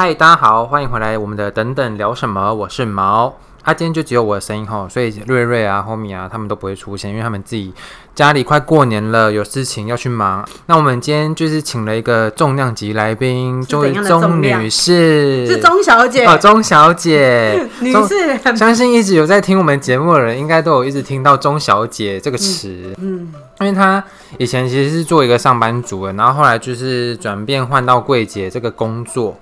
嗨，大家好，欢迎回来我们的等等聊什么？我是毛。啊，今天就只有我的声音哈，所以瑞瑞啊、Homie 啊，他们都不会出现，因为他们自己家里快过年了，有事情要去忙。那我们今天就是请了一个重量级来宾，钟钟女士，是钟小姐哦，钟小姐 女士。相信一直有在听我们节目的人，应该都有一直听到钟小姐这个词，嗯，因为她以前其实是做一个上班族的，然后后来就是转变换到柜姐这个工作。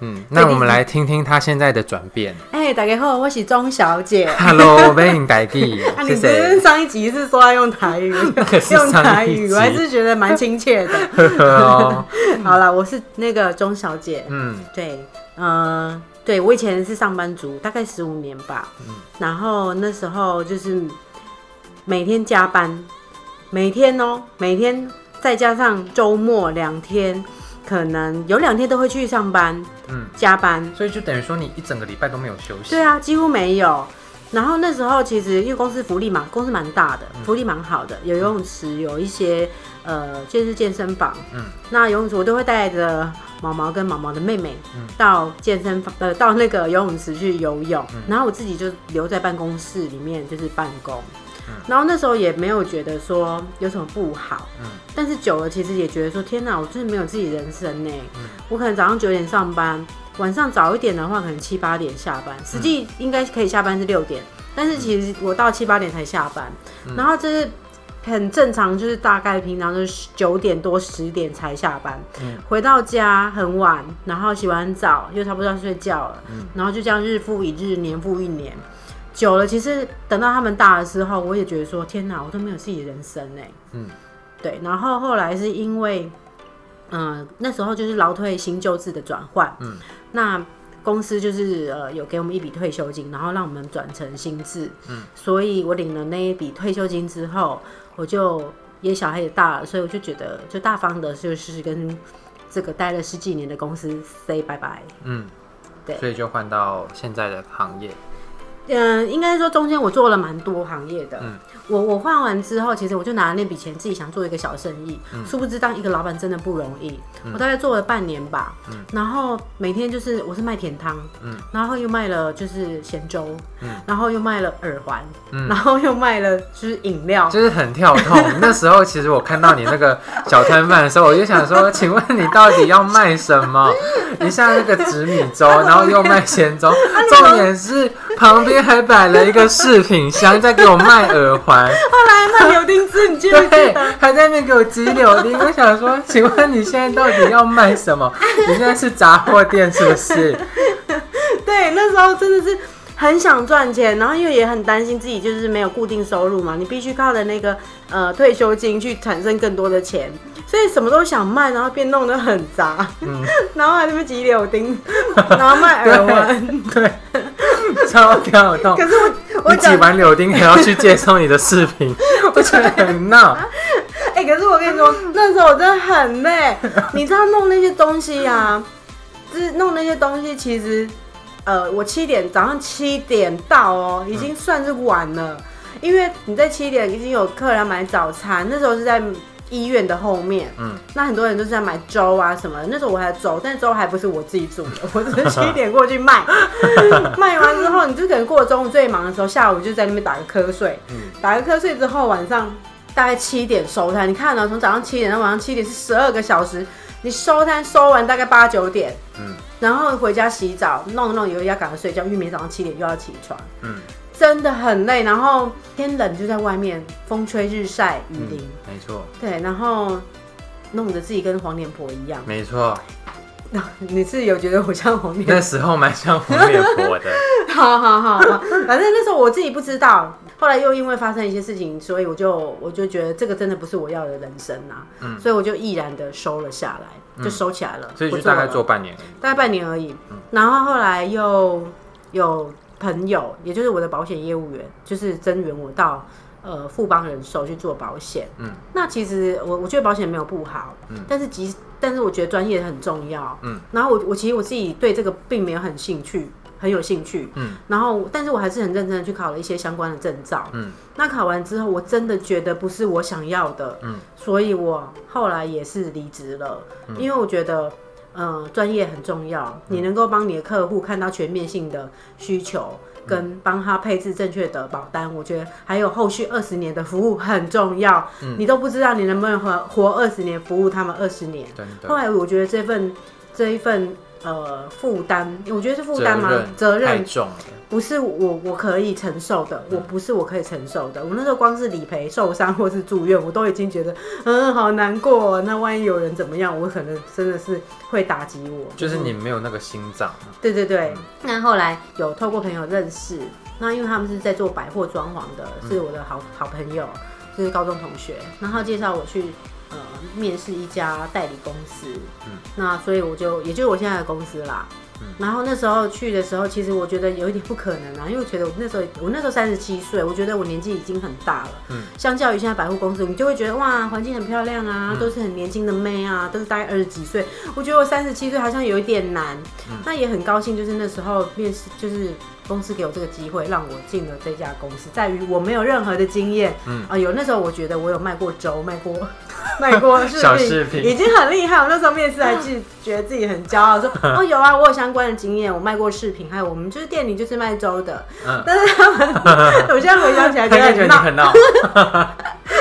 嗯，那我们来听听她现在的转变。大家好，我是钟小姐。Hello，欢迎大家。啊，你是上一集是说要用台语，用台语，我还是觉得蛮亲切的。哦、好了，我是那个钟小姐。嗯，对，嗯、呃，对我以前是上班族，大概十五年吧。嗯，然后那时候就是每天加班，每天哦，每天再加上周末两天。可能有两天都会去上班，嗯，加班，所以就等于说你一整个礼拜都没有休息。对啊，几乎没有。然后那时候其实因为公司福利嘛，公司蛮大的，福利蛮好的，有游泳池，有一些呃就是健身房，嗯，那游泳池我都会带着毛毛跟毛毛的妹妹，嗯，到健身房呃到那个游泳池去游泳，嗯，然后我自己就留在办公室里面就是办公。然后那时候也没有觉得说有什么不好，嗯，但是久了其实也觉得说天哪，我真的没有自己人生呢。嗯，我可能早上九点上班，晚上早一点的话可能七八点下班，实际应该可以下班是六点，但是其实我到七八点才下班，然后这是很正常，就是大概平常都是九点多十点才下班，嗯，回到家很晚，然后洗完澡又差不多要睡觉了，嗯，然后就这样日复一日，年复一年。久了，其实等到他们大的时候，我也觉得说，天哪，我都没有自己的人生哎。嗯，对。然后后来是因为，嗯、呃，那时候就是劳退新旧制的转换。嗯。那公司就是呃有给我们一笔退休金，然后让我们转成新制。嗯。所以我领了那一笔退休金之后，我就也小孩也大了，所以我就觉得就大方的就是跟这个待了十几年的公司 say 拜拜。嗯。对。所以就换到现在的行业。嗯，应该说中间我做了蛮多行业的。我我换完之后，其实我就拿了那笔钱自己想做一个小生意。嗯，殊不知当一个老板真的不容易。嗯，我大概做了半年吧。嗯，然后每天就是我是卖甜汤。嗯，然后又卖了就是咸粥。嗯，然后又卖了耳环。嗯，然后又卖了就是饮料。就是很跳痛。那时候其实我看到你那个小摊贩的时候，我就想说，请问你到底要卖什么？你像那个紫米粥，然后又卖咸粥，重点是旁边。还摆了一个饰品箱，在给我卖耳环。后来那柳丁汁，你记不记得？对，还在那边给我挤柳丁。我想说，请问你现在到底要卖什么？你现在是杂货店是不是？对，那时候真的是很想赚钱，然后因为也很担心自己就是没有固定收入嘛，你必须靠着那个呃退休金去产生更多的钱，所以什么都想卖，然后变弄得很杂，嗯，然后还在那边挤柳丁，然后卖耳环，对。对超跳动，可是我我挤完柳丁还要去介绍你的视频，我觉得很闹。哎、欸，可是我跟你说，那时候我真的很累。你知道弄那些东西啊，就是弄那些东西，其实呃，我七点早上七点到哦，已经算是晚了，因为你在七点已经有客人买早餐，那时候是在。医院的后面，嗯，那很多人都是在买粥啊什么的。那时候我还粥，但粥还不是我自己煮的，我只是七点过去卖，卖完之后，你就可能过了中午最忙的时候，下午就在那边打个瞌睡，嗯，打个瞌睡之后，晚上大概七点收摊。你看呢，从早上七点到晚上七点是十二个小时，你收摊收完大概八九点，嗯，然后回家洗澡，弄一弄以后要赶快睡觉，因为明天早上七点又要起床，嗯。真的很累，然后天冷就在外面，风吹日晒雨淋，嗯、没错。对，然后弄得自己跟黄脸婆一样，没错。你是有觉得我像黄脸？那时候蛮像黄脸婆的。好好好好，反正那时候我自己不知道，后来又因为发生一些事情，所以我就我就觉得这个真的不是我要的人生啊，嗯，所以我就毅然的收了下来，就收起来了。嗯、所以就大概做半年，大概半年而已。嗯、然后后来又有。朋友，也就是我的保险业务员，就是增援我到呃富邦人寿去做保险。嗯，那其实我我觉得保险没有不好，嗯，但是其实但是我觉得专业很重要，嗯。然后我我其实我自己对这个并没有很兴趣，很有兴趣，嗯。然后，但是我还是很认真的去考了一些相关的证照，嗯。那考完之后，我真的觉得不是我想要的，嗯。所以我后来也是离职了，嗯，因为我觉得。嗯，专业很重要，你能够帮你的客户看到全面性的需求，跟帮他配置正确的保单，我觉得还有后续二十年的服务很重要。嗯，你都不知道你能不能活活二十年，服务他们二十年。后来我觉得这份这一份呃负担，我觉得是负担吗？责任。不是我我可以承受的，我不是我可以承受的。我那时候光是理赔、受伤或是住院，我都已经觉得嗯好难过。那万一有人怎么样，我可能真的是会打击我。就是你没有那个心脏。对对对。那后来有透过朋友认识，那因为他们是在做百货装潢的，是我的好好朋友，就是高中同学，然后介绍我去呃面试一家代理公司。嗯。那所以我就也就是我现在的公司啦。然后那时候去的时候，其实我觉得有一点不可能啊，因为我觉得我那时候我那时候三十七岁，我觉得我年纪已经很大了。嗯，相较于现在百货公司，你就会觉得哇，环境很漂亮啊，嗯、都是很年轻的妹啊，都是大概二十几岁。我觉得我三十七岁好像有一点难。嗯、那也很高兴，就是那时候面试，就是公司给我这个机会，让我进了这家公司。在于我没有任何的经验。嗯啊、呃，有那时候我觉得我有卖过粥，卖过。卖过 饰品，小饰品已经很厉害。我那时候面试还自 觉得自己很骄傲，说 哦有啊，我有相关的经验，我卖过饰品，还有我们就是店里就是卖粥的。嗯，但是他们，我现在回想起来觉得很闹。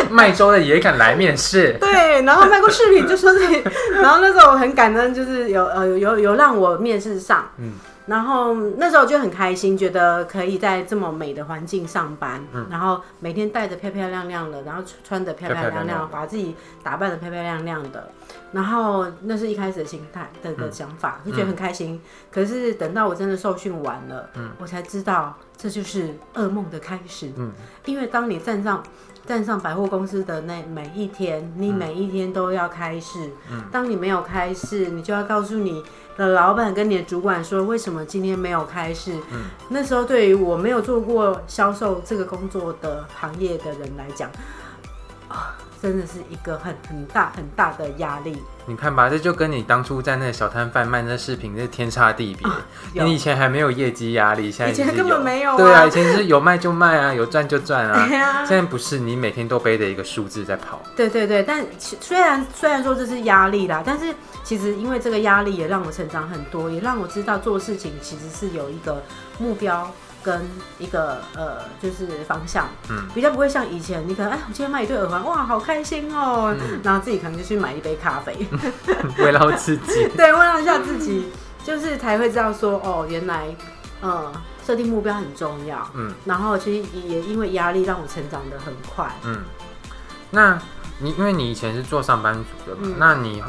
卖粥的也敢来面试？对，然后卖过饰品就说自己，然后那时候我很感恩，就是有呃有有有让我面试上。嗯。然后那时候就很开心，觉得可以在这么美的环境上班，嗯、然后每天戴着漂漂亮亮的，然后穿着漂漂亮亮，把自己打扮的漂漂亮亮的。然后那是一开始的心态的的想法，就觉得很开心。嗯、可是等到我真的受训完了，嗯、我才知道这就是噩梦的开始。嗯、因为当你站上站上百货公司的那每一天，你每一天都要开市。嗯、当你没有开市，你就要告诉你的老板跟你的主管说，为什么今天没有开市？嗯、那时候对于我没有做过销售这个工作的行业的人来讲，啊。真的是一个很很大很大的压力。你看吧，这就跟你当初在那个小摊贩卖那饰品，那天差地别。啊、你以前还没有业绩压力，现在以前根本没有、啊。对啊，以前是有卖就卖啊，有赚就赚啊。啊现在不是，你每天都背着一个数字在跑。对对对，但虽然虽然说这是压力啦，但是其实因为这个压力也让我成长很多，也让我知道做事情其实是有一个目标。跟一个呃，就是方向，嗯，比较不会像以前，你可能哎，我今天买一对耳环，哇，好开心哦，嗯、然后自己可能就去买一杯咖啡，慰劳自己，对，慰劳一下自己，就是才会知道说，哦，原来，呃，设定目标很重要，嗯，然后其实也因为压力让我成长的很快，嗯，那你因为你以前是做上班族的嘛，嗯、那你。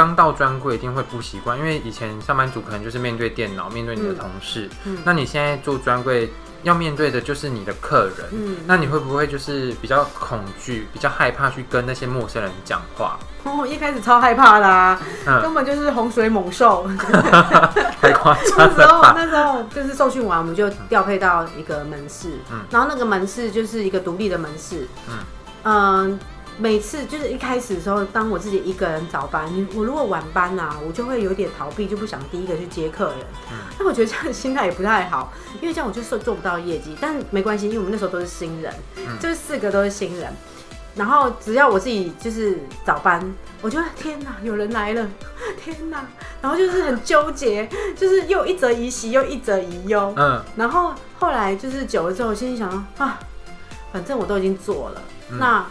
刚到专柜一定会不习惯，因为以前上班族可能就是面对电脑，面对你的同事。嗯嗯、那你现在做专柜要面对的就是你的客人。嗯、那你会不会就是比较恐惧、比较害怕去跟那些陌生人讲话？哦，一开始超害怕啦、啊，嗯、根本就是洪水猛兽。太夸张了。那时候，那时候就是受训完，我们就调配到一个门市，嗯、然后那个门市就是一个独立的门市。嗯。嗯每次就是一开始的时候，当我自己一个人早班，你我如果晚班啊，我就会有点逃避，就不想第一个去接客人。嗯，但我觉得这样的心态也不太好，因为这样我就做做不到业绩。但没关系，因为我们那时候都是新人，嗯，就是四个都是新人。然后只要我自己就是早班，我就天哪，有人来了，天哪！然后就是很纠结，就是又一则以喜，又一则以忧。嗯，然后后来就是久了之后，我心里想啊，反正我都已经做了，嗯，那。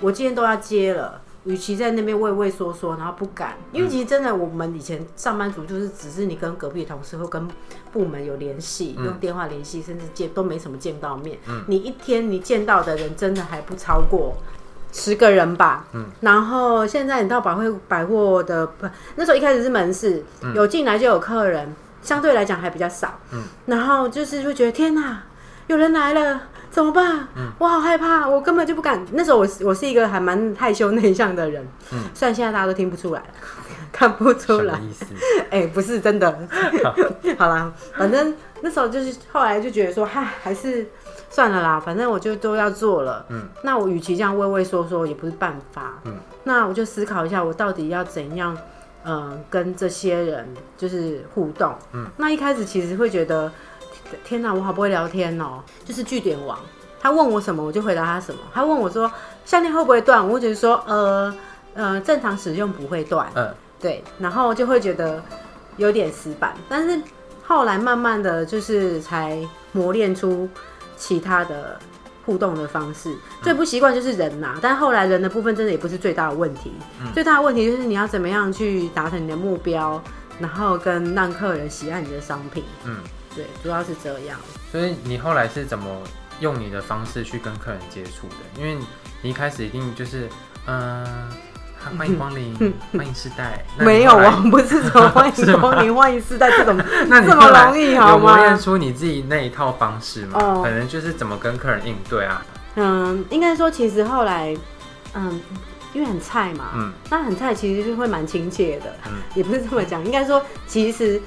我今天都要接了，与其在那边畏畏缩缩，然后不敢，因为其实真的，我们以前上班族就是只是你跟隔壁同事或跟部门有联系，用电话联系，甚至见都没什么见到面。嗯，你一天你见到的人真的还不超过十个人吧？嗯，然后现在你到百货百货的不，那时候一开始是门市，有进来就有客人，相对来讲还比较少。嗯，然后就是会觉得天哪，有人来了。怎么办？嗯，我好害怕，我根本就不敢。那时候我我是一个还蛮害羞内向的人，嗯，虽然现在大家都听不出来，看不出来？哎、欸，不是真的。好，好啦，反正那时候就是后来就觉得说，嗨，还是算了啦，反正我就都要做了。嗯，那我与其这样畏畏缩缩，也不是办法。嗯，那我就思考一下，我到底要怎样，嗯、呃，跟这些人就是互动。嗯，那一开始其实会觉得。天哪，我好不会聊天哦！就是据点王，他问我什么，我就回答他什么。他问我说项链会不会断，我就说呃呃，正常使用不会断。嗯，对，然后就会觉得有点死板，但是后来慢慢的就是才磨练出其他的互动的方式。最不习惯就是人呐、啊，但后来人的部分真的也不是最大的问题，嗯、最大的问题就是你要怎么样去达成你的目标，然后跟让客人喜爱你的商品。嗯，对，主要是这样。所以你后来是怎么用你的方式去跟客人接触的？因为你一开始一定就是嗯。呃 欢迎光临，欢迎世代。没有啊，不是说 欢迎光临，欢迎世代这种，那你这么容易好吗？有磨练出你自己那一套方式嘛？哦，可能就是怎么跟客人应对啊。嗯，应该说其实后来，嗯，因为很菜嘛，嗯，那很菜其实是会蛮亲切的，嗯，也不是这么讲，应该说其实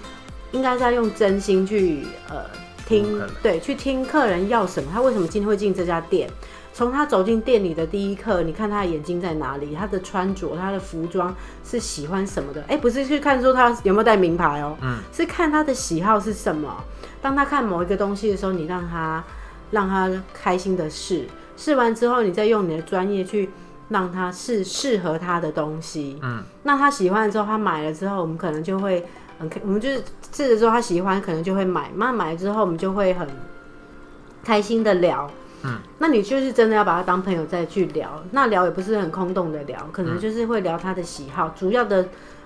应该是要用真心去呃听，对，去听客人要什么，他为什么今天会进这家店。从他走进店里的第一刻，你看他的眼睛在哪里？他的穿着、他的服装是喜欢什么的？哎、欸，不是去看说他有没有带名牌哦、喔，嗯，是看他的喜好是什么。当他看某一个东西的时候，你让他让他开心的试，试完之后，你再用你的专业去让他试适合他的东西，嗯，那他喜欢的时候，他买了之后，我们可能就会很，我们就是试的时候他喜欢，可能就会买。那买了之后，我们就会很开心的聊。嗯，那你就是真的要把他当朋友再去聊，那聊也不是很空洞的聊，可能就是会聊他的喜好，嗯、主要的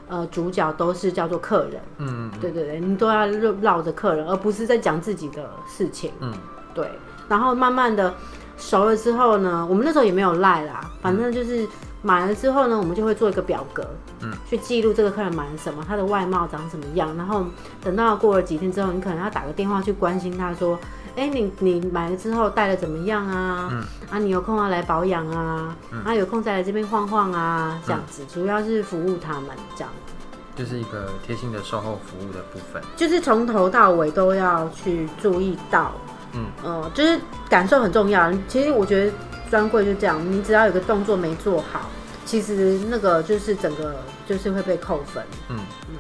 呃主角都是叫做客人，嗯，对对对，你都要绕着客人，而不是在讲自己的事情，嗯，对，然后慢慢的熟了之后呢，我们那时候也没有赖啦，反正就是买了之后呢，我们就会做一个表格，嗯，去记录这个客人买了什么，他的外貌长什么样，然后等到过了几天之后，你可能要打个电话去关心他说。哎、欸，你你买了之后戴的怎么样啊？嗯、啊，你有空要来保养啊？嗯、啊，有空再来这边晃晃啊？这样子，嗯、主要是服务他们这样子，就是一个贴心的售后服务的部分，就是从头到尾都要去注意到，嗯，呃，就是感受很重要。其实我觉得专柜就这样，你只要有个动作没做好，其实那个就是整个就是会被扣分。嗯嗯，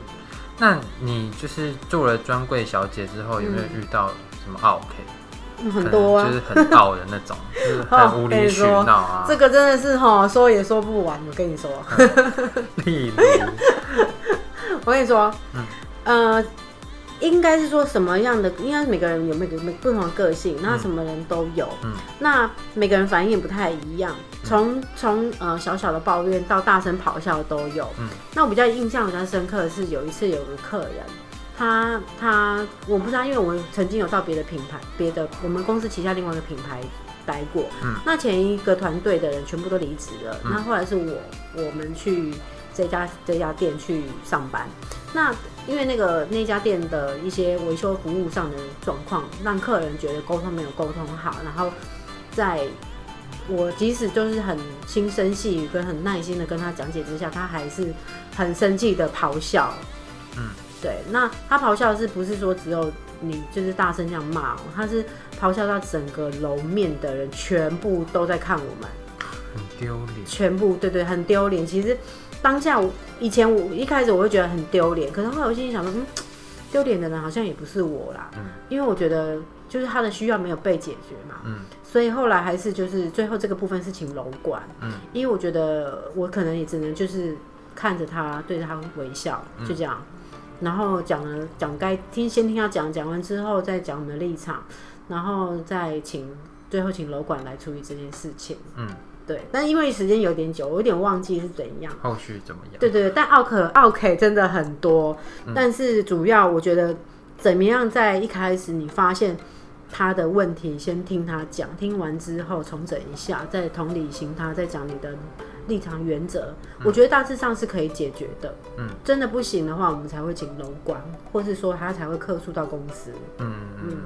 那你就是做了专柜小姐之后，有没有遇到？什么 OK？很多啊，就是很傲的那种，就是很无理取闹啊。这个真的是哈，说也说不完。我跟你说，例如，我跟你说，嗯，呃。应该是说什么样的？应该是每个人有每个每不同的个性，那什么人都有。嗯，那每个人反应也不太一样，从从呃小小的抱怨到大声咆哮都有。嗯，那我比较印象比较深刻的是有一次有个客人，他他我不知道，因为我曾经有到别的品牌，别的我们公司旗下另外一个品牌待过。嗯，那前一个团队的人全部都离职了，那后来是我我们去这家这家店去上班。那因为那个那家店的一些维修服务上的状况，让客人觉得沟通没有沟通好，然后在我即使就是很轻声细语跟很耐心的跟他讲解之下，他还是很生气的咆哮。嗯，对，那他咆哮是不是说只有你就是大声这样骂喔？他是咆哮到整个楼面的人全部都在看我们，很丢脸。全部对对，很丢脸。其实。当下我以前我一开始我会觉得很丢脸，可是后来我心里想说，嗯，丢脸的人好像也不是我啦，嗯，因为我觉得就是他的需要没有被解决嘛，嗯，所以后来还是就是最后这个部分是请楼管，嗯，因为我觉得我可能也只能就是看着他对着他微笑，就这样，嗯，然后讲了讲该听先听他讲，讲完之后再讲我们的立场，然后再请最后请楼管来处理这件事情，嗯。对，但因为时间有点久，我有点忘记是怎样。后续怎么样？对对对，但奥克奥 K 真的很多，嗯、但是主要我觉得怎么样，在一开始你发现他的问题，先听他讲，听完之后重整一下，再同理心他，再讲你的立场原则，嗯、我觉得大致上是可以解决的。嗯，真的不行的话，我们才会请楼管，或是说他才会客诉到公司。嗯嗯，嗯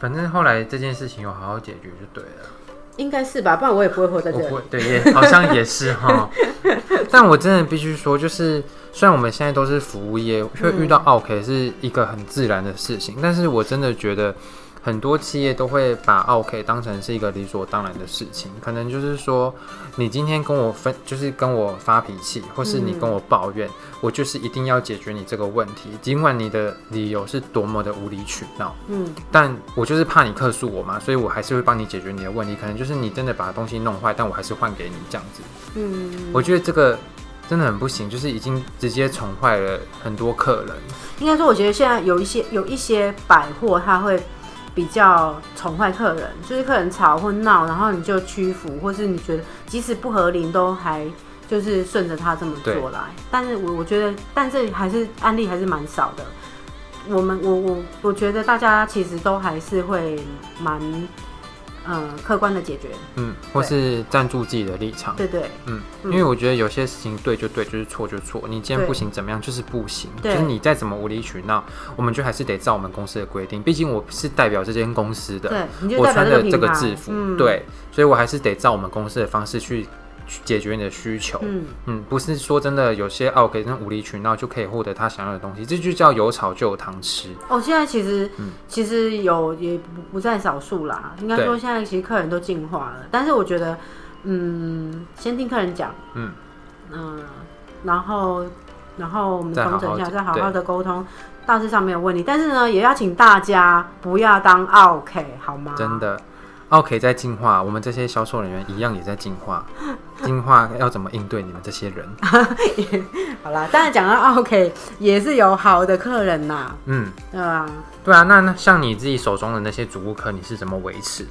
反正后来这件事情有好好解决就对了。应该是吧，不然我也不会活在这里。对，也好像也是哈。但我真的必须说，就是虽然我们现在都是服务业，会遇到 OK 是一个很自然的事情，嗯、但是我真的觉得。很多企业都会把 OK 当成是一个理所当然的事情，可能就是说，你今天跟我分，就是跟我发脾气，或是你跟我抱怨，嗯、我就是一定要解决你这个问题，尽管你的理由是多么的无理取闹，嗯，但我就是怕你客诉我嘛，所以我还是会帮你解决你的问题，可能就是你真的把东西弄坏，但我还是换给你这样子，嗯，我觉得这个真的很不行，就是已经直接宠坏了很多客人。应该说，我觉得现在有一些有一些百货，它会比较宠坏客人，就是客人吵或闹，然后你就屈服，或是你觉得即使不合理，都还就是顺着他这么做来。但是我我觉得，但是还是案例还是蛮少的。我们我我我觉得大家其实都还是会蛮。嗯，客观的解决，嗯，或是站住自己的立场，对。对，嗯，因为我觉得有些事情对就对，就是错就错，你今天不行怎么样就是不行，就是你再怎么无理取闹，我们就还是得照我们公司的规定，毕竟我是代表这间公司的，对，我穿的这个制服，对，所以我还是得照我们公司的方式去。去解决你的需求，嗯嗯，不是说真的有些奥客那无理取闹就可以获得他想要的东西，这就叫有草就有糖吃。哦，现在其实、嗯、其实有也不不在少数啦，应该说现在其实客人都进化了，但是我觉得，嗯，先听客人讲，嗯嗯、呃，然后然后我们重整一下，再好好的沟通，大致上没有问题，但是呢，也要请大家不要当 OK，好吗？真的。OK，在进化，我们这些销售人员一样也在进化。进化要怎么应对你们这些人？好啦，当然讲到 OK，也是有好的客人呐。嗯，对啊，对啊。那那像你自己手中的那些主顾客，你是怎么维持的？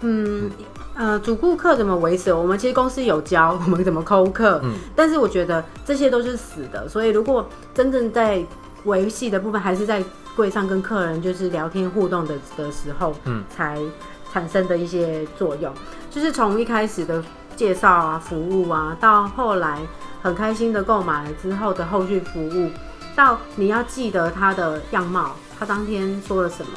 嗯，呃，主顾客怎么维持？我们其实公司有教我们怎么抠客。嗯，但是我觉得这些都是死的，所以如果真正在维系的部分，还是在柜上跟客人就是聊天互动的的时候，嗯，才。产生的一些作用，就是从一开始的介绍啊、服务啊，到后来很开心的购买了之后的后续服务，到你要记得他的样貌，他当天说了什么，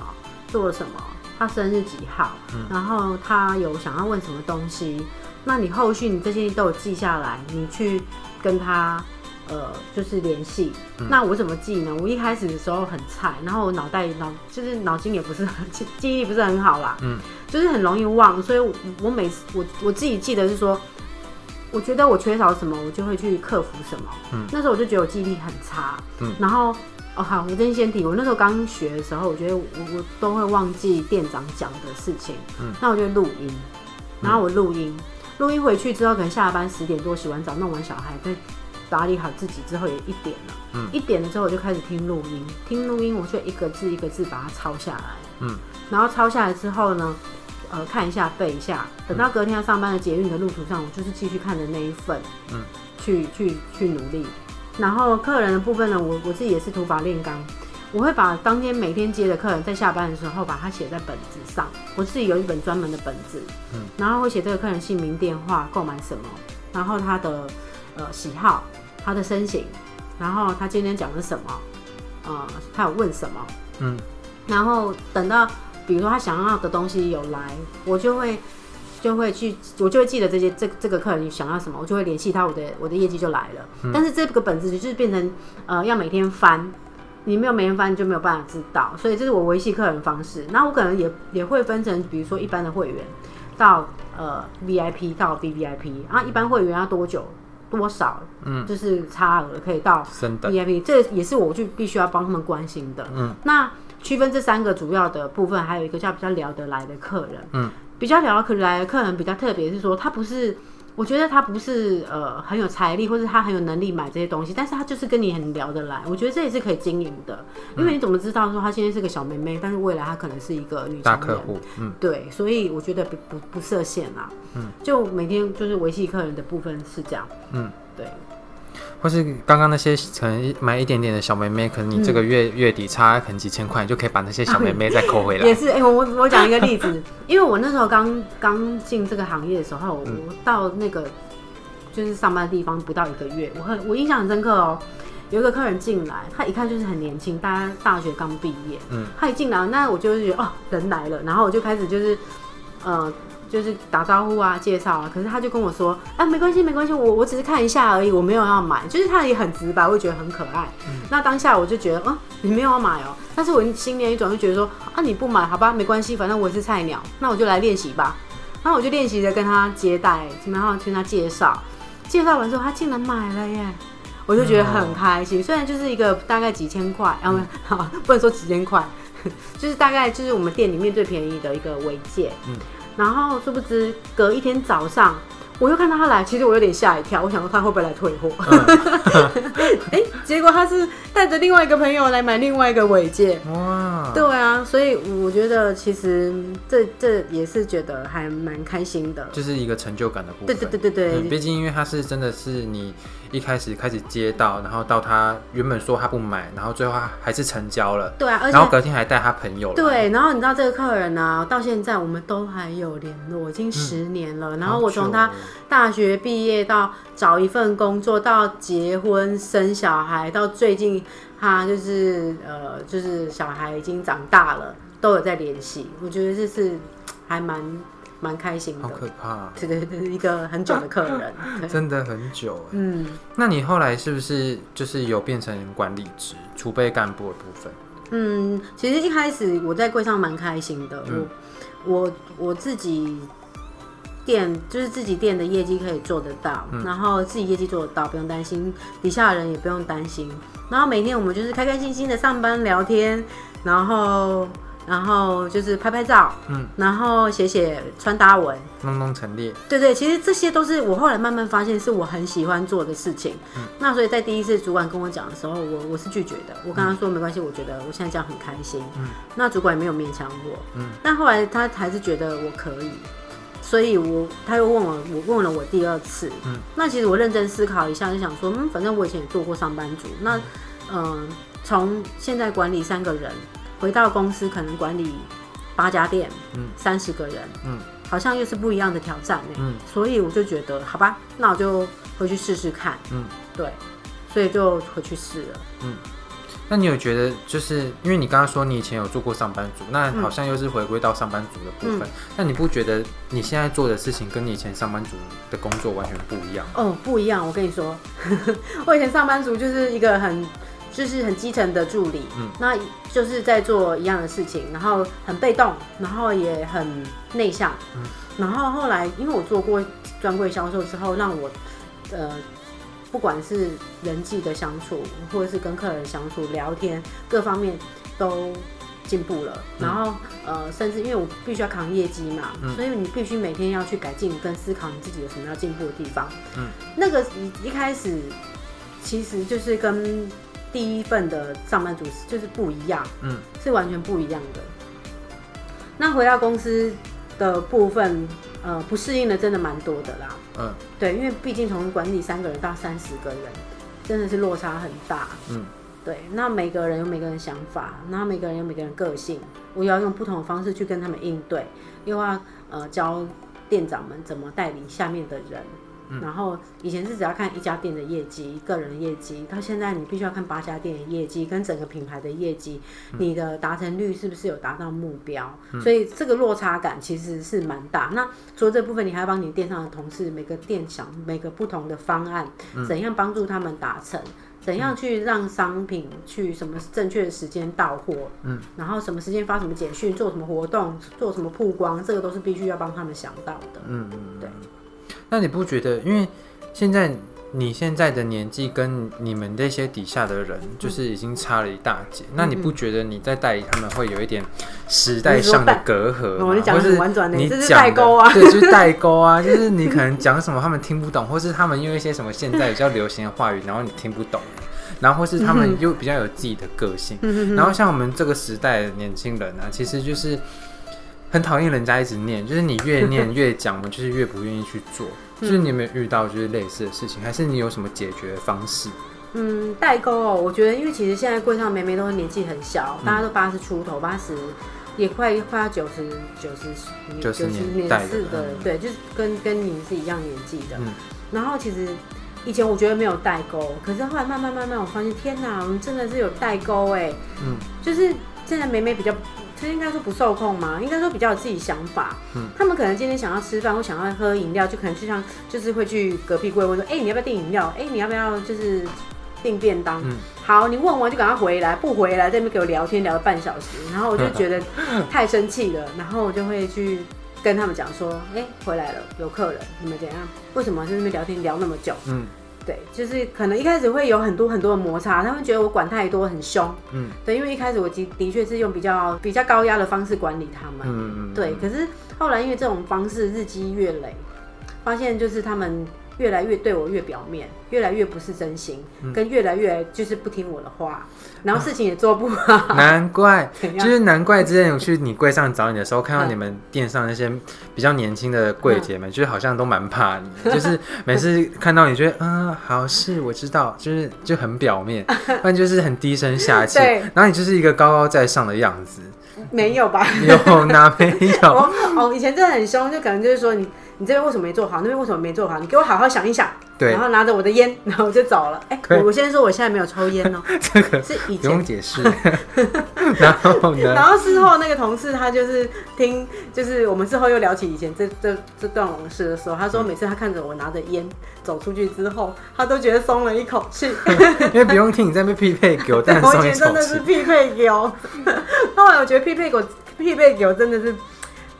做了什么，他生日几号，嗯、然后他有想要问什么东西，那你后续你这些都有记下来，你去跟他。呃，就是联系。嗯、那我怎么记呢？我一开始的时候很菜，然后我脑袋脑就是脑筋也不是很 记记忆力不是很好啦。嗯，就是很容易忘，所以我，我每次我我自己记得是说，我觉得我缺少什么，我就会去克服什么。嗯，那时候我就觉得我记忆力很差。嗯，然后哦好，我真先提，我那时候刚学的时候，我觉得我我都会忘记店长讲的事情。嗯，那我就录音，然后我录音，录、嗯、音回去之后，可能下班十点多洗完澡，弄完小孩对。打理好自己之后也一点了，嗯，一点了之后我就开始听录音，听录音我就一个字一个字把它抄下来，嗯，然后抄下来之后呢，呃，看一下背一下，等到隔天要上班的捷运的路途上，我就是继续看的那一份，嗯，去去去努力。然后客人的部分呢，我我自己也是土法炼钢，我会把当天每天接的客人在下班的时候把它写在本子上，我自己有一本专门的本子，嗯，然后会写这个客人姓名、电话、购买什么，然后他的。呃，喜好，他的身形，然后他今天讲的什么，呃，他有问什么，嗯，然后等到比如说他想要的东西有来，我就会就会去，我就会记得这些这这个客人想要什么，我就会联系他，我的我的业绩就来了。嗯、但是这个本子就是变成呃要每天翻，你没有每天翻你就没有办法知道，所以这是我维系客人方式。那我可能也也会分成，比如说一般的会员到呃 VIP 到 VVIP，然后一般会员要多久？多少？嗯，就是差额可以到 VIP，这也是我就必须要帮他们关心的。嗯，那区分这三个主要的部分，还有一个叫比较聊得来的客人。嗯，比较聊得来的客人比较特别，是说他不是。我觉得他不是呃很有财力，或者他很有能力买这些东西，但是他就是跟你很聊得来。我觉得这也是可以经营的，因为你怎么知道说他现在是个小妹妹，但是未来他可能是一个女大客户。嗯，对，所以我觉得不不不设限啦。嗯，就每天就是维系客人的部分是这样。嗯，对。或是刚刚那些可能买一点点的小妹妹，可能你这个月月底差可能几千块，你就可以把那些小妹妹再扣回来。也是，哎、欸，我我讲一个例子，因为我那时候刚刚进这个行业的时候，我到那个就是上班的地方不到一个月，我很我印象很深刻哦。有一个客人进来，他一看就是很年轻，大家大学刚毕业。嗯，他一进来，那我就觉得哦，人来了，然后我就开始就是呃。就是打招呼啊，介绍啊，可是他就跟我说，哎、啊，没关系，没关系，我我只是看一下而已，我没有要买。就是他也很直白，我会觉得很可爱。嗯、那当下我就觉得，嗯，你没有要买哦、喔。但是我心念一转，就觉得说，啊，你不买好吧，没关系，反正我也是菜鸟，那我就来练习吧。然后我就练习着跟他接待，然后听他介绍，介绍完之后，他竟然买了耶！我就觉得很开心。嗯、虽然就是一个大概几千块，然后、嗯、不能说几千块，就是大概就是我们店里面最便宜的一个尾戒。嗯。然后殊不知，隔一天早上，我又看到他来，其实我有点吓一跳，我想说他会不会来退货？哎、结果他是带着另外一个朋友来买另外一个尾戒。哇，对啊，所以我觉得其实这这也是觉得还蛮开心的，就是一个成就感的部分。对对对对对，毕、嗯、竟因为他是真的是你一开始开始接到，然后到他原本说他不买，然后最后他还是成交了。对啊，而且然后隔天还带他朋友。对，然后你知道这个客人呢、啊，到现在我们都还有联络，已经十年了。嗯、然后我从他。大学毕业到找一份工作，到结婚生小孩，到最近他就是呃，就是小孩已经长大了，都有在联系。我觉得这是还蛮蛮开心的。好可怕！对对对，一个很久的客人，真的很久。嗯，那你后来是不是就是有变成管理职、储备干部的部分？嗯，其实一开始我在柜上蛮开心的，嗯、我我我自己。店就是自己店的业绩可以做得到，嗯、然后自己业绩做得到，不用担心底下的人也不用担心。然后每天我们就是开开心心的上班聊天，然后然后就是拍拍照，嗯，然后写写穿搭文，弄弄陈列。对对，其实这些都是我后来慢慢发现是我很喜欢做的事情。嗯、那所以在第一次主管跟我讲的时候，我我是拒绝的。我跟他说没关系，我觉得我现在这样很开心。嗯，那主管也没有勉强我。嗯，但后来他还是觉得我可以。所以我，他又问我，我问了我第二次，嗯，那其实我认真思考一下，就想说，嗯，反正我以前也做过上班族，那，嗯，从现在管理三个人，回到公司可能管理八家店，嗯，三十个人，嗯，好像又是不一样的挑战，嗯，所以我就觉得，好吧，那我就回去试试看，嗯，对，所以就回去试了，嗯。那你有觉得，就是因为你刚刚说你以前有做过上班族，那好像又是回归到上班族的部分。嗯、那你不觉得你现在做的事情跟你以前上班族的工作完全不一样？哦，不一样。我跟你说，我以前上班族就是一个很，就是很基层的助理，嗯，那就是在做一样的事情，然后很被动，然后也很内向，嗯，然后后来因为我做过专柜销售之后，让我，呃。不管是人际的相处，或者是跟客人相处、聊天，各方面都进步了。嗯、然后，呃，甚至因为我必须要扛业绩嘛，嗯、所以你必须每天要去改进跟思考你自己有什么要进步的地方。嗯，那个一一开始其实就是跟第一份的上班族就是不一样，嗯，是完全不一样的。那回到公司的部分。呃，不适应的真的蛮多的啦。嗯，对，因为毕竟从管理三个人到三十个人，真的是落差很大。嗯，对，那每个人有每个人想法，那每个人有每个人个性，我要用不同的方式去跟他们应对，又要呃教店长们怎么带领下面的人。嗯、然后以前是只要看一家店的业绩，个人业绩，到现在你必须要看八家店的业绩跟整个品牌的业绩，嗯、你的达成率是不是有达到目标？嗯、所以这个落差感其实是蛮大。那除了这部分，你还要帮你店上的同事每个店想每个不同的方案，嗯、怎样帮助他们达成？怎样去让商品去什么正确的时间到货？嗯，然后什么时间发什么简讯，做什么活动，做什么曝光，这个都是必须要帮他们想到的。嗯嗯，对。那你不觉得，因为现在你现在的年纪跟你们那些底下的人，就是已经差了一大截。嗯、那你不觉得你在带领他们会有一点时代上的隔阂吗？我讲很婉转的，你这是代沟啊，对，就是代沟啊，就是你可能讲什么他们听不懂，或是他们用一些什么现在比较流行的话语，然后你听不懂，然后或是他们又比较有自己的个性，嗯、然后像我们这个时代的年轻人啊，其实就是。很讨厌人家一直念，就是你越 念越讲，我们就是越不愿意去做。就是你有没有遇到就是类似的事情，还是你有什么解决的方式？嗯，代沟哦，我觉得因为其实现在柜上妹妹都是年纪很小，大家都八十出头，八十也快快要九十九十九十年代的，对，就是跟跟你是一样年纪的。然后其实以前我觉得没有代沟，可是后来慢慢慢慢我发现，天哪，我们真的是有代沟哎。嗯，就是现在妹妹比较。其实应该说不受控嘛，应该说比较有自己想法。嗯，他们可能今天想要吃饭或想要喝饮料，就可能就像就是会去隔壁柜问说：“哎、欸，你要不要订饮料？哎、欸，你要不要就是订便当？”嗯，好，你问完就赶快回来，不回来在那边给我聊天聊了半小时，然后我就觉得 太生气了，然后我就会去跟他们讲说：“哎、欸，回来了，有客人，你们怎样？为什么在那边聊天聊那么久？”嗯。对，就是可能一开始会有很多很多的摩擦，他们觉得我管太多，很凶。嗯，对，因为一开始我的的确是用比较比较高压的方式管理他们。嗯嗯。对，可是后来因为这种方式日积月累，发现就是他们。越来越对我越表面，越来越不是真心，嗯、跟越来越就是不听我的话，然后事情也做不好。啊、难怪，就是难怪之前我去你柜上找你的时候，看到你们店上那些比较年轻的柜姐们，嗯、就是好像都蛮怕你，就是每次看到你觉得嗯好是我知道，就是就很表面，不然就是很低声下气，然后你就是一个高高在上的样子。没有吧？有哪没有？哦，以前真的很凶，就可能就是说你。你这边为什么没做好？那边为什么没做好？你给我好好想一想。对，然后拿着我的烟，然后我就走了。哎，我我先说，我现在没有抽烟哦。这个是以前不用解释。然后呢？然后事后那个同事他就是听，就是我们事后又聊起以前这这这段往事的时候，他说每次他看着我拿着烟走出去之后，他都觉得松了一口气，因为不用听你在那边匹配狗，但我以前真的是匹配狗。后来我觉得匹配狗匹配狗真的是。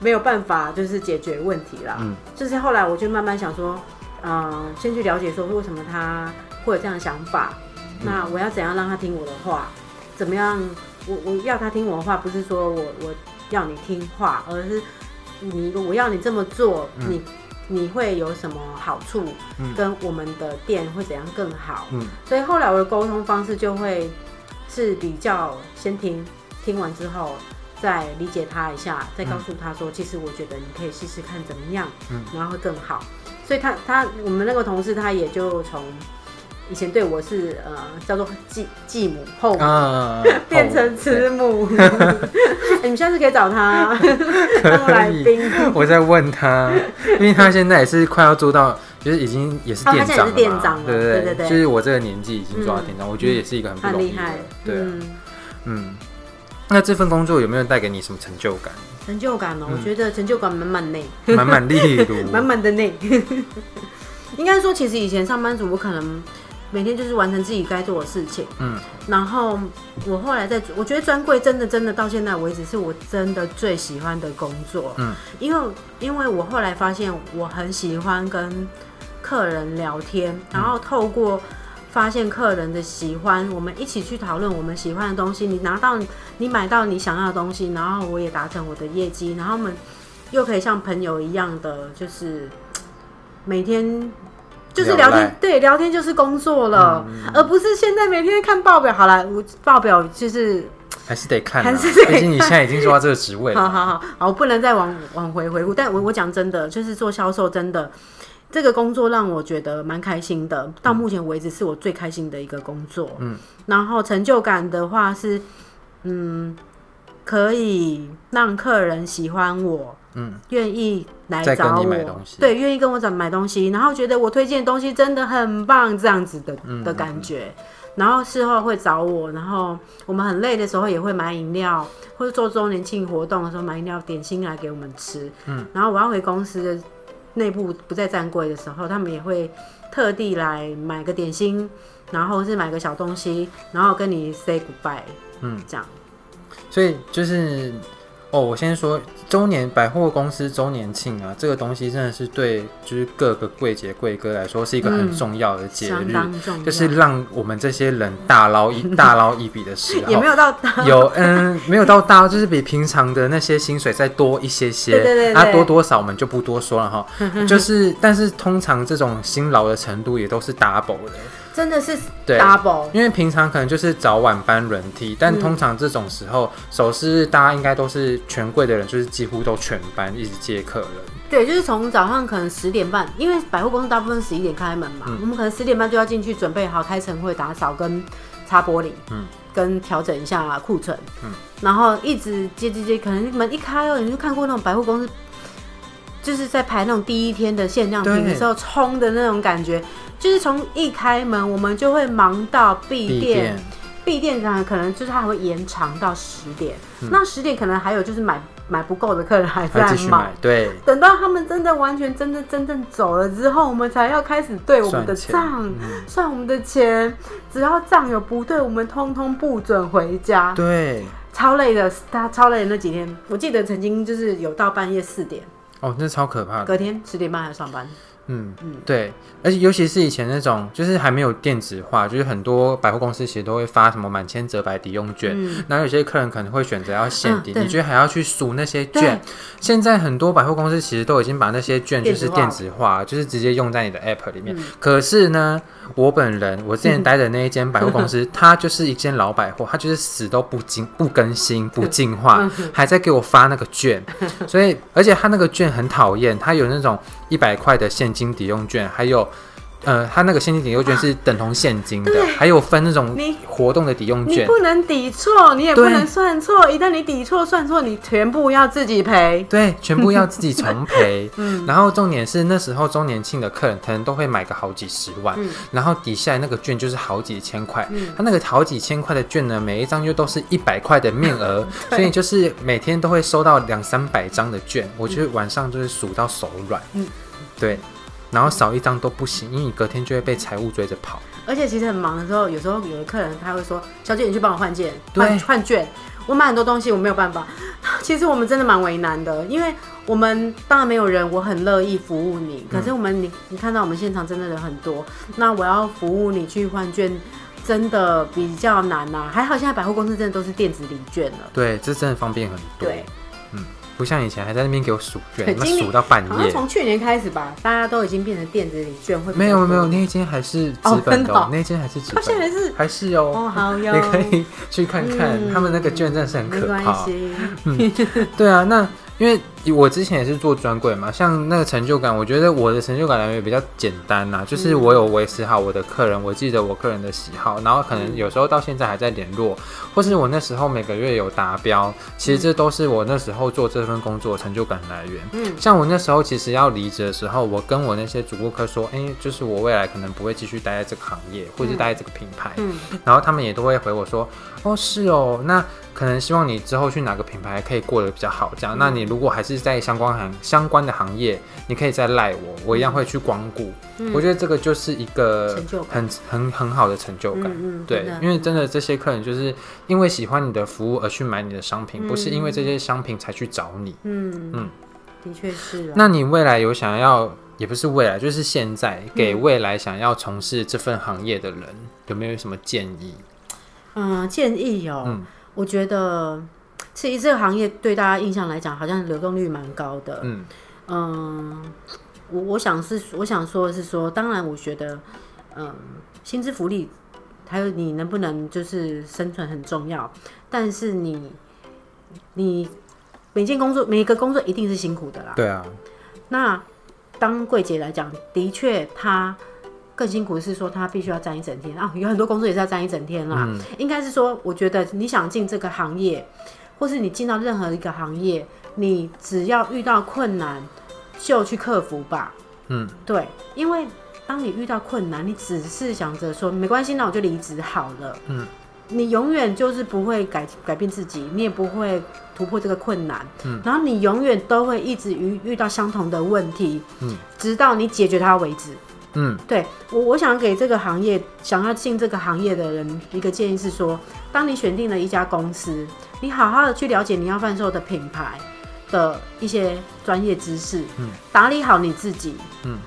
没有办法，就是解决问题啦。嗯，就是后来我就慢慢想说，嗯、呃，先去了解说为什么他会有这样的想法。嗯、那我要怎样让他听我的话？怎么样？我我要他听我的话，不是说我我要你听话，而是你我要你这么做，嗯、你你会有什么好处？嗯，跟我们的店会怎样更好？嗯，所以后来我的沟通方式就会是比较先听，听完之后。再理解他一下，再告诉他说，嗯、其实我觉得你可以试试看怎么样，嗯，然后会更好。所以他他我们那个同事他也就从以前对我是呃叫做继继母后母，啊、变成慈母。你们下次可以找他 当来宾。我在问他，因为他现在也是快要做到，就是已经也是店长了，哦、他现在是店长了，对对对对，就是我这个年纪已经做到店长，嗯、我觉得也是一个很不容易的，很厉害，对，嗯。嗯那这份工作有没有带给你什么成就感？成就感哦，嗯、我觉得成就感满满内，满满例如 满满的内。应该说，其实以前上班族我可能每天就是完成自己该做的事情，嗯。然后我后来在，我觉得专柜真的真的到现在为止是我真的最喜欢的工作，嗯。因为因为我后来发现我很喜欢跟客人聊天，然后透过。发现客人的喜欢，我们一起去讨论我们喜欢的东西。你拿到，你买到你想要的东西，然后我也达成我的业绩，然后我们又可以像朋友一样的，就是每天就是聊天，对，聊天就是工作了，嗯、而不是现在每天看报表。好了，我报表就是还是得看，还是得看，毕竟你现在已经做到这个职位了。好好好，好，我不能再往往回回顾。但我我讲真的，就是做销售真的。这个工作让我觉得蛮开心的，到目前为止是我最开心的一个工作。嗯，然后成就感的话是，嗯，可以让客人喜欢我，嗯，愿意来找我，对，愿意跟我找买东西，然后觉得我推荐的东西真的很棒，这样子的的感觉。嗯嗯嗯，然后事后会找我，然后我们很累的时候也会买饮料，或者做周年庆活动的时候买饮料点心来给我们吃。嗯，然后我要回公司的。内部不在站柜的时候，他们也会特地来买个点心，然后是买个小东西，然后跟你 say goodbye，嗯，这样。所以就是。哦，我先说周年百货公司周年庆啊，这个东西真的是对，就是各个柜姐柜哥来说是一个很重要的节日，嗯、就是让我们这些人大捞一 大捞一笔的时候，也没有到大，有嗯，没有到大，就是比平常的那些薪水再多一些些，对对对对，啊，多多少我们就不多说了哈，就是但是通常这种辛劳的程度也都是 double 的。真的是 double，因为平常可能就是早晚班轮替，但通常这种时候，首饰大家应该都是全柜的人，就是几乎都全班一直接客人。对，就是从早上可能十点半，因为百货公司大部分十一点开门嘛，嗯、我们可能十点半就要进去准备好开晨会、打扫跟擦玻璃，嗯，跟调整一下库存，嗯，然后一直接接接，可能门一开哦，你就看过那种百货公司，就是在排那种第一天的限量品的时候冲的那种感觉。就是从一开门，我们就会忙到闭店，闭店呢可能就是它还会延长到十点。嗯、那十点可能还有就是买买不够的客人还在买，对。等到他们真的完全真的真正走了之后，我们才要开始对我们的账算我们的钱。只要账有不对，我们通通不准回家。对，超累的，他超累的那几天，我记得曾经就是有到半夜四点。哦，那超可怕的。隔天十点半还要上班。嗯嗯，对，而且尤其是以前那种，就是还没有电子化，就是很多百货公司其实都会发什么满千折百抵用券，嗯、然后有些客人可能会选择要现抵，嗯、你觉得还要去数那些券？现在很多百货公司其实都已经把那些券就是电子化，子就是直接用在你的 app 里面。嗯、可是呢，我本人我之前待的那一间百货公司，嗯、它就是一间老百货，它就是死都不进不更新不进化，嗯、还在给我发那个券，所以而且它那个券很讨厌，它有那种一百块的现金抵用券，还有。呃，它那个现金抵用券是等同现金的，啊、还有分那种活动的抵用券，你不能抵错，你也不能算错，一旦你抵错算错，你全部要自己赔。对，全部要自己重 赔。嗯，然后重点是那时候周年庆的客人可能都会买个好几十万，嗯、然后底下那个券就是好几千块，嗯，他那个好几千块的券呢，每一张就都是一百块的面额，所以就是每天都会收到两三百张的券，我觉得晚上就是数到手软。嗯，对。然后少一张都不行，因为你隔天就会被财务追着跑。而且其实很忙的时候，有时候有的客人他会说：“小姐，你去帮我换件，换换券。”我买很多东西，我没有办法。其实我们真的蛮为难的，因为我们当然没有人，我很乐意服务你。可是我们你你看到我们现场真的人很多，那我要服务你去换券，真的比较难呐。还好现在百货公司真的都是电子礼券了，对，这真的方便很多。对。不像以前还在那边给我数券，那数到半夜。从去年开始吧，大家都已经变成电子礼券，会没有没有，那一间还是纸本的，那一间还是纸本，现在还是还是哦。哦，好哟，你可以去看看，他们那个券真的是很可怕。嗯，对啊，那。因为我之前也是做专柜嘛，像那个成就感，我觉得我的成就感来源也比较简单呐，就是我有维持好我的客人，我记得我客人的喜好，然后可能有时候到现在还在联络，或是我那时候每个月有达标，其实这都是我那时候做这份工作成就感来源。嗯，像我那时候其实要离职的时候，我跟我那些主顾客说，哎，就是我未来可能不会继续待在这个行业，或者是待在这个品牌，嗯，然后他们也都会回我说，哦，是哦，那。可能希望你之后去哪个品牌可以过得比较好，这样。那你如果还是在相关行相关的行业，你可以再赖我，我一样会去光顾。嗯、我觉得这个就是一个很很很好的成就感。嗯嗯、对，因为真的这些客人就是因为喜欢你的服务而去买你的商品，嗯、不是因为这些商品才去找你。嗯嗯，嗯的确是。那你未来有想要，也不是未来，就是现在给未来想要从事这份行业的人，嗯、有没有什么建议？嗯，建议有、哦。嗯我觉得，其实这个行业对大家印象来讲，好像流动率蛮高的。嗯，嗯，我我想是，我想说的是说，当然，我觉得，嗯，薪资福利还有你能不能就是生存很重要。但是你，你每件工作，每一个工作一定是辛苦的啦。对啊。那当柜姐来讲，的确，她。更辛苦的是说，她必须要站一整天啊，有很多工作也是要站一整天啦。嗯、应该是说，我觉得你想进这个行业，或是你进到任何一个行业，你只要遇到困难，就去克服吧。嗯，对，因为当你遇到困难，你只是想着说没关系，那我就离职好了。嗯，你永远就是不会改改变自己，你也不会突破这个困难。嗯，然后你永远都会一直遇遇到相同的问题。嗯，直到你解决它为止。嗯，对我，我想给这个行业想要进这个行业的人一个建议是说，当你选定了一家公司，你好好的去了解你要贩售的品牌的一些专业知识，嗯，打理好你自己，嗯，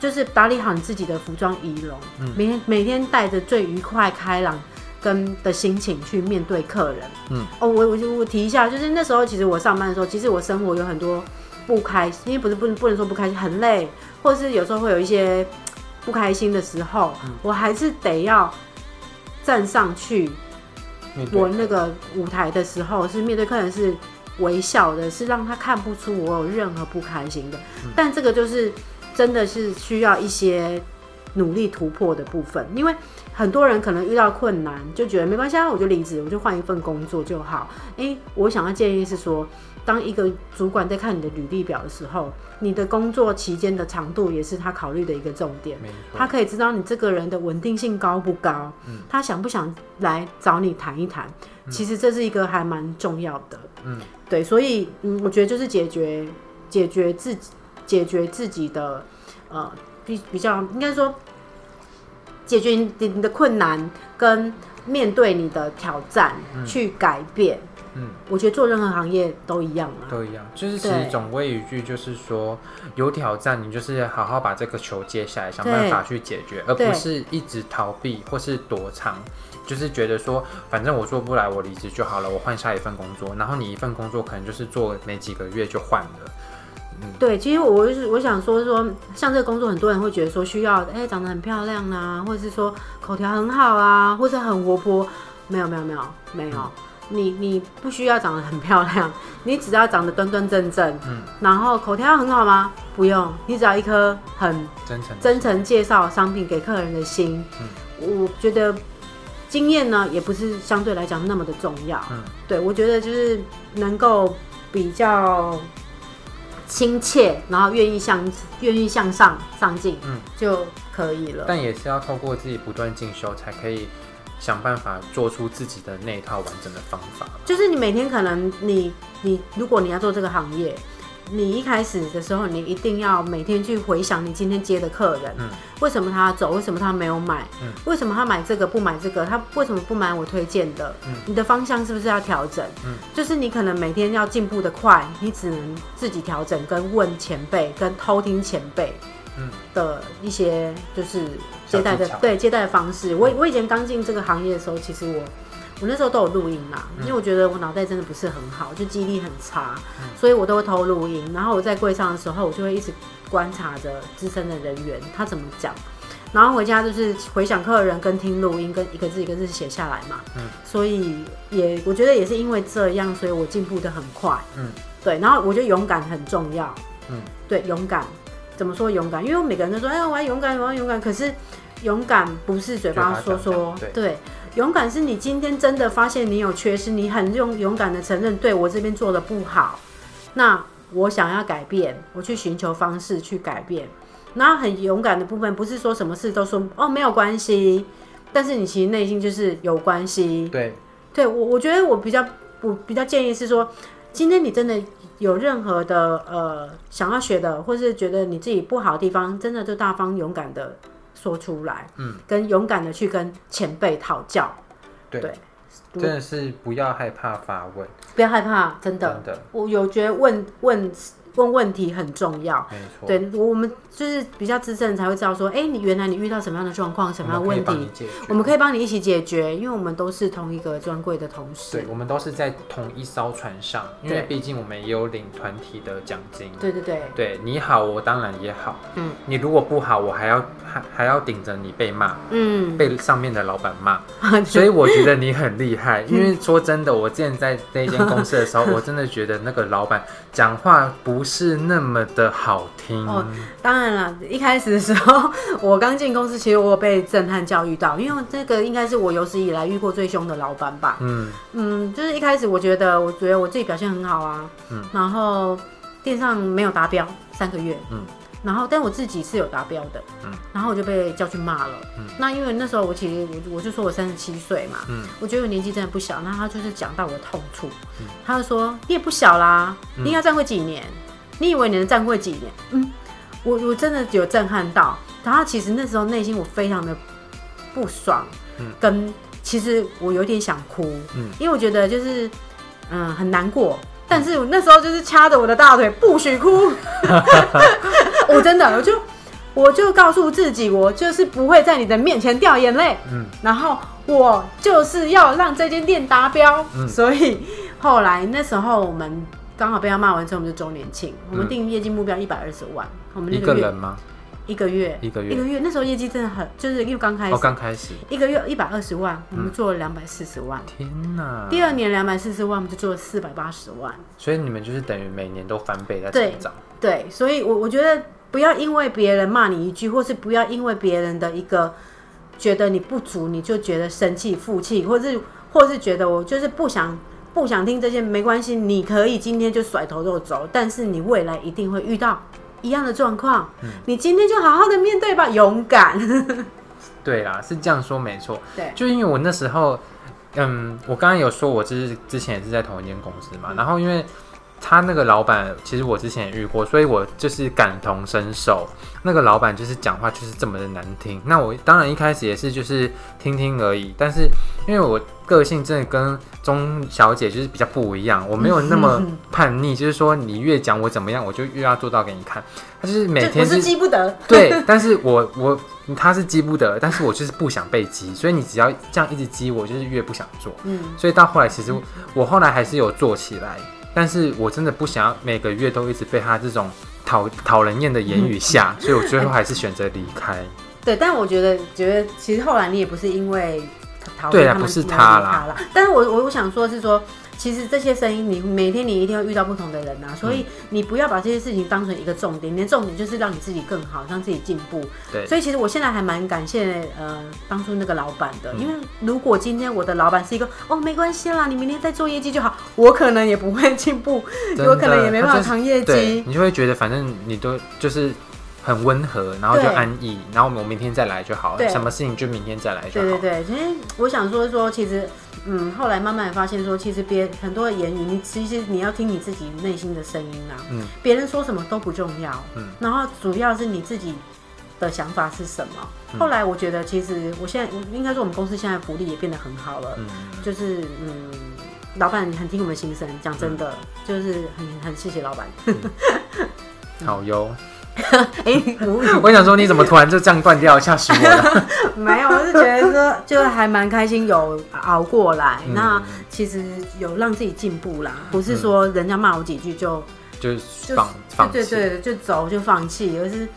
就是打理好你自己的服装仪容，嗯，每每天带着最愉快、开朗跟的心情去面对客人，嗯，哦，我我我提一下，就是那时候其实我上班的时候，其实我生活有很多不开心，因为不是不能不能说不开心，很累，或者是有时候会有一些。不开心的时候，嗯、我还是得要站上去。我那个舞台的时候，是面对客人是微笑的，是让他看不出我有任何不开心的。嗯、但这个就是真的是需要一些努力突破的部分，因为很多人可能遇到困难就觉得没关系啊，我就离职，我就换一份工作就好。诶，我想要建议是说。当一个主管在看你的履历表的时候，你的工作期间的长度也是他考虑的一个重点。他可以知道你这个人的稳定性高不高，嗯，他想不想来找你谈一谈？嗯，其实这是一个还蛮重要的。嗯，对，所以嗯，我觉得就是解决解决自己解决自己的呃比比较应该说解决你的困难跟面对你的挑战，嗯，去改变。嗯，我觉得做任何行业都一样啊，都一样，就是其实总归一句就是说，有挑战，你就是好好把这个球接下来，想办法去解决，而不是一直逃避或是躲藏，就是觉得说，反正我做不来，我离职就好了，我换下一份工作，然后你一份工作可能就是做没几个月就换了。嗯、对，其实我就是我想说说，像这个工作，很多人会觉得说需要，哎，长得很漂亮啊，或者是说口条很好啊，或者很活泼。没有没有没有没有，你你不需要长得很漂亮，你只要长得端端正正，嗯，然后口条很好吗？不用，你只要一颗很真诚真诚介绍商品给客人的心，嗯，我觉得经验呢也不是相对来讲那么的重要，嗯，对，我觉得就是能够比较。亲切，然后愿意向愿意向上上进，嗯，就可以了。但也是要透过自己不断进修，才可以想办法做出自己的那一套完整的方法。就是你每天可能你你，如果你要做这个行业。你一开始的时候，你一定要每天去回想你今天接的客人，嗯，为什么他走？为什么他没有买？嗯，为什么他买这个不买这个？他为什么不买我推荐的？嗯，你的方向是不是要调整？嗯，就是你可能每天要进步的快，你只能自己调整，跟问前辈，跟偷听前辈，嗯的一些就是接待的对接待的方式。我我以前刚进这个行业的时候，其实我。我那时候都有录音嘛，因为我觉得我脑袋真的不是很好，就记忆力很差，所以我都会偷录音。然后我在柜上的时候，我就会一直观察着资深的人员他怎么讲，然后回家就是回想客人跟听录音，跟一个字一个字写下来嘛。嗯，所以也我觉得也是因为这样，所以我进步的很快。嗯，对。然后我觉得勇敢很重要。嗯，对，勇敢怎么说勇敢？因为我每个人都说，哎，我要勇敢，我要勇敢。可是勇敢不是嘴巴说说，对。勇敢是你今天真的发现你有缺失，你很勇勇敢的承认，对我这边做的不好，那我想要改变，我去寻求方式去改变。然后很勇敢的部分，不是说什么事都说哦没有关系，但是你其实内心就是有关系。对，对我我觉得我比较我比较建议是说，今天你真的有任何的呃想要学的，或是觉得你自己不好的地方，真的就大方勇敢的。说出来，嗯，跟勇敢的去跟前辈讨教，对，对真的是不要害怕发问，不要害怕，真的，真的，我有觉得问问。问问题很重要，没错。对，我们就是比较资深才会知道说，哎、欸，你原来你遇到什么样的状况，什么样的问题，我们可以帮你一起解决，因为我们都是同一个专柜的同事。对，我们都是在同一艘船上，因为毕竟我们也有领团体的奖金。对对对，对你好，我当然也好。嗯，你如果不好，我还要还还要顶着你被骂，嗯，被上面的老板骂。所以我觉得你很厉害，因为说真的，我之前在那间公司的时候，我真的觉得那个老板讲话不。是那么的好听哦。当然了，一开始的时候，我刚进公司，其实我有被震撼教育到，因为这个应该是我有史以来遇过最凶的老板吧。嗯嗯，就是一开始我觉得，我觉得我自己表现很好啊。嗯，然后电上没有达标三个月。嗯。然后，但我自己是有达标的，嗯，然后我就被叫去骂了，嗯，那因为那时候我其实我我就说我三十七岁嘛，嗯，我觉得我年纪真的不小，那他就是讲到我的痛处，嗯，他就说你也不小啦，嗯，你应该站会几年？你以为你能站会几年？嗯，我我真的有震撼到，然后其实那时候内心我非常的不爽，嗯，跟其实我有点想哭，嗯，因为我觉得就是嗯很难过。但是我那时候就是掐着我的大腿，不许哭。我真的，我就我就告诉自己，我就是不会在你的面前掉眼泪。嗯，然后我就是要让这间店达标。嗯，所以后来那时候我们刚好被他骂完之后，我们就周年庆，我们定业绩目标一百二十万。我们那个月一个人吗？一个月，一个月，一个月。那时候业绩真的很，就是因为刚开始，刚开始，一个月一百二十万，我们做了两百四十万。天哪！第二年两百四十万，我们就做了四百八十万。所以你们就是等于每年都翻倍在成长。对，对，所以我我觉得不要因为别人骂你一句，或是不要因为别人的一个觉得你不足，你就觉得生气、负气，或是或是觉得我就是不想不想听这些，没关系，你可以今天就甩头就走，但是你未来一定会遇到。一样的状况，嗯，你今天就好好的面对吧，勇敢。对啦，是这样说没错。对，就因为我那时候，嗯，我刚刚有说，我就是之前也是在同一间公司嘛，嗯，然后因为他那个老板，其实我之前也遇过，所以我就是感同身受。那个老板就是讲话就是这么的难听。那我当然一开始也是就是听听而已，但是因为我个性真的跟钟小姐就是比较不一样，我没有那么叛逆，就是说你越讲我怎么样，我就越要做到给你看。他就是每天是，我是激不得，对，但是我我他是激不得，但是我就是不想被激，所以你只要这样一直激我，就是越不想做。嗯，所以到后来其实我后来还是有做起来。但是我真的不想要每个月都一直被他这种讨讨人厌的言语吓，所以我最后还是选择离开。对，但我觉得，觉得其实后来你也不是因为讨厌对啊，不是他啦。但是我我我想说的是说。其实这些声音，你每天你一定会遇到不同的人呐、啊，所以你不要把这些事情当成一个重点，你的重点就是让你自己更好，让自己进步。对，所以其实我现在还蛮感谢呃当初那个老板的，因为如果今天我的老板是一个哦没关系啦，你明天再做业绩就好，我可能也不会进步，我可能也没办法扛业绩。你就会觉得反正你都就是。很温和，然后就安逸，然后我明天再来就好了。什么事情就明天再来就好。对对对，其实我想说说，其实，嗯，后来慢慢发现说，其实别很多的言语，你其实你要听你自己内心的声音啊。嗯。别人说什么都不重要。嗯。然后主要是你自己的想法是什么。嗯、后来我觉得，其实我现在应该说，我们公司现在福利也变得很好了。嗯。就是嗯，老板很听我们心声，讲真的，嗯、就是很很谢谢老板。嗯、好哟。哎，我想说，你怎么突然就这样断掉，吓死我了。没有，我是觉得说，就还蛮开心，有熬过来。嗯、那其实有让自己进步啦，不是说人家骂我几句就就放放对对对，就走就放弃，而是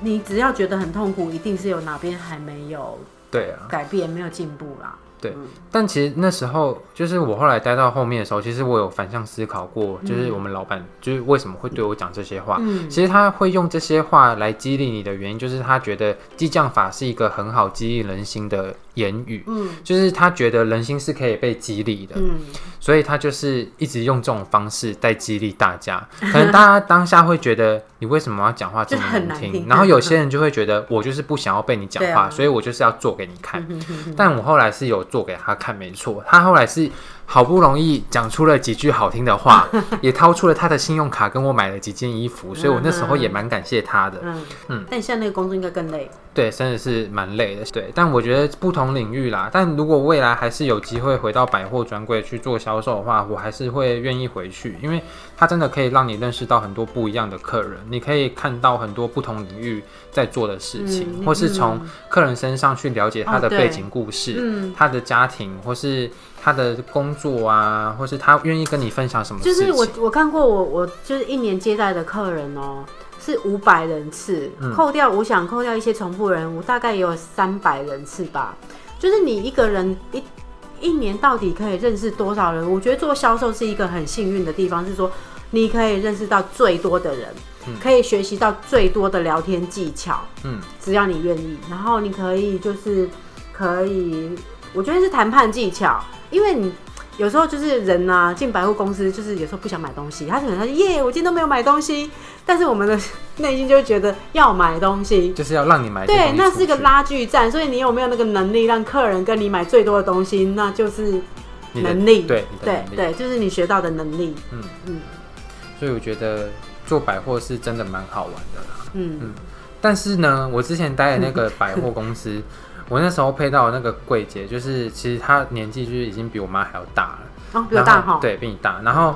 你只要觉得很痛苦，一定是有哪边还没有对啊改变，没有进步啦。对，但其实那时候就是我后来待到后面的时候，其实我有反向思考过，就是我们老板就是为什么会对我讲这些话。嗯，其实他会用这些话来激励你的原因，就是他觉得激将法是一个很好激励人心的言语。嗯，就是他觉得人心是可以被激励的。嗯，所以他就是一直用这种方式在激励大家。可能大家当下会觉得你为什么要讲话这么难听？然后有些人就会觉得我就是不想要被你讲话，所以我就是要做给你看。但我后来是有。做给他看，没错。他后来是好不容易讲出了几句好听的话，也掏出了他的信用卡跟我买了几件衣服，所以我那时候也蛮感谢他的。嗯嗯。但现在那个工作应该更累。对，真的是蛮累的。对，但我觉得不同领域啦。但如果未来还是有机会回到百货专柜去做销售的话，我还是会愿意回去，因为它真的可以让你认识到很多不一样的客人，你可以看到很多不同领域在做的事情，嗯、或是从客人身上去了解他的背景故事，哦嗯、他的家庭，或是他的工作啊，或是他愿意跟你分享什么事情。就是我我看过我我就是一年接待的客人哦。是五百人次，扣掉我想扣掉一些重复人，我大概也有三百人次吧。就是你一个人一一年到底可以认识多少人？我觉得做销售是一个很幸运的地方，是说你可以认识到最多的人，可以学习到最多的聊天技巧。嗯，只要你愿意，然后你可以就是可以，我觉得是谈判技巧，因为你。有时候就是人呐，进百货公司就是有时候不想买东西，他可能说耶，我今天都没有买东西，但是我们的内心就会觉得要买东西，就是要让你买。对，那是一个拉锯战，所以你有没有那个能力让客人跟你买最多的东西，那就是能力。对对对，就是你学到的能力。嗯嗯。所以我觉得做百货是真的蛮好玩的啦。嗯嗯。但是呢，我之前待的那个百货公司。我那时候配到那个柜姐，就是其实她年纪就是已经比我妈还要大了，哦，比我大哈，对，比你大，然后。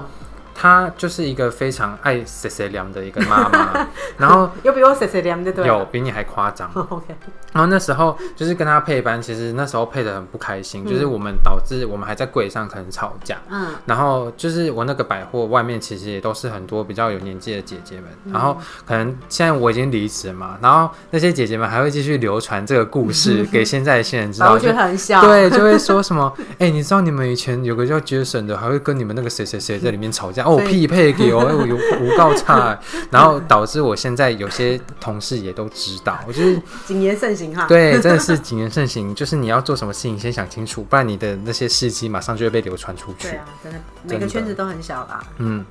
她就是一个非常爱碎碎念的一个妈妈，然后有比我碎碎念的对，有比你还夸张。OK，然后那时候就是跟她配班，其实那时候配的很不开心，就是我们导致我们还在柜上可能吵架。嗯，然后就是我那个百货外面其实也都是很多比较有年纪的姐姐们，然后可能现在我已经离职了嘛，然后那些姐姐们还会继续流传这个故事 给现在的新人知道，我觉得很笑。对，就会说什么，哎，你知道你们以前有个叫 Jason 的，还会跟你们那个谁谁谁在里面吵架。哦，匹配给我，我 有无告差，然后导致我现在有些同事也都知道，我就是谨言慎行哈。对，真的是谨言慎行，就是你要做什么事情先想清楚，不然你的那些事迹马上就会被流传出去。对啊，真的，每个圈子都很小啦。嗯，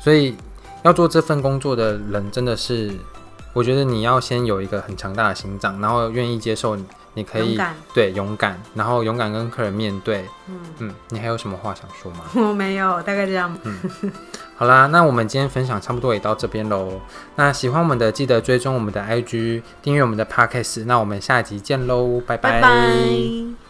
所以要做这份工作的人真的是。我觉得你要先有一个很强大的心脏，然后愿意接受，你可以勇对勇敢，然后勇敢跟客人面对。嗯嗯，你还有什么话想说吗？我没有，大概这样。嗯，好啦，那我们今天分享差不多也到这边喽。那喜欢我们的记得追踪我们的 IG，订阅我们的 Podcast。那我们下集见喽，拜拜。拜拜。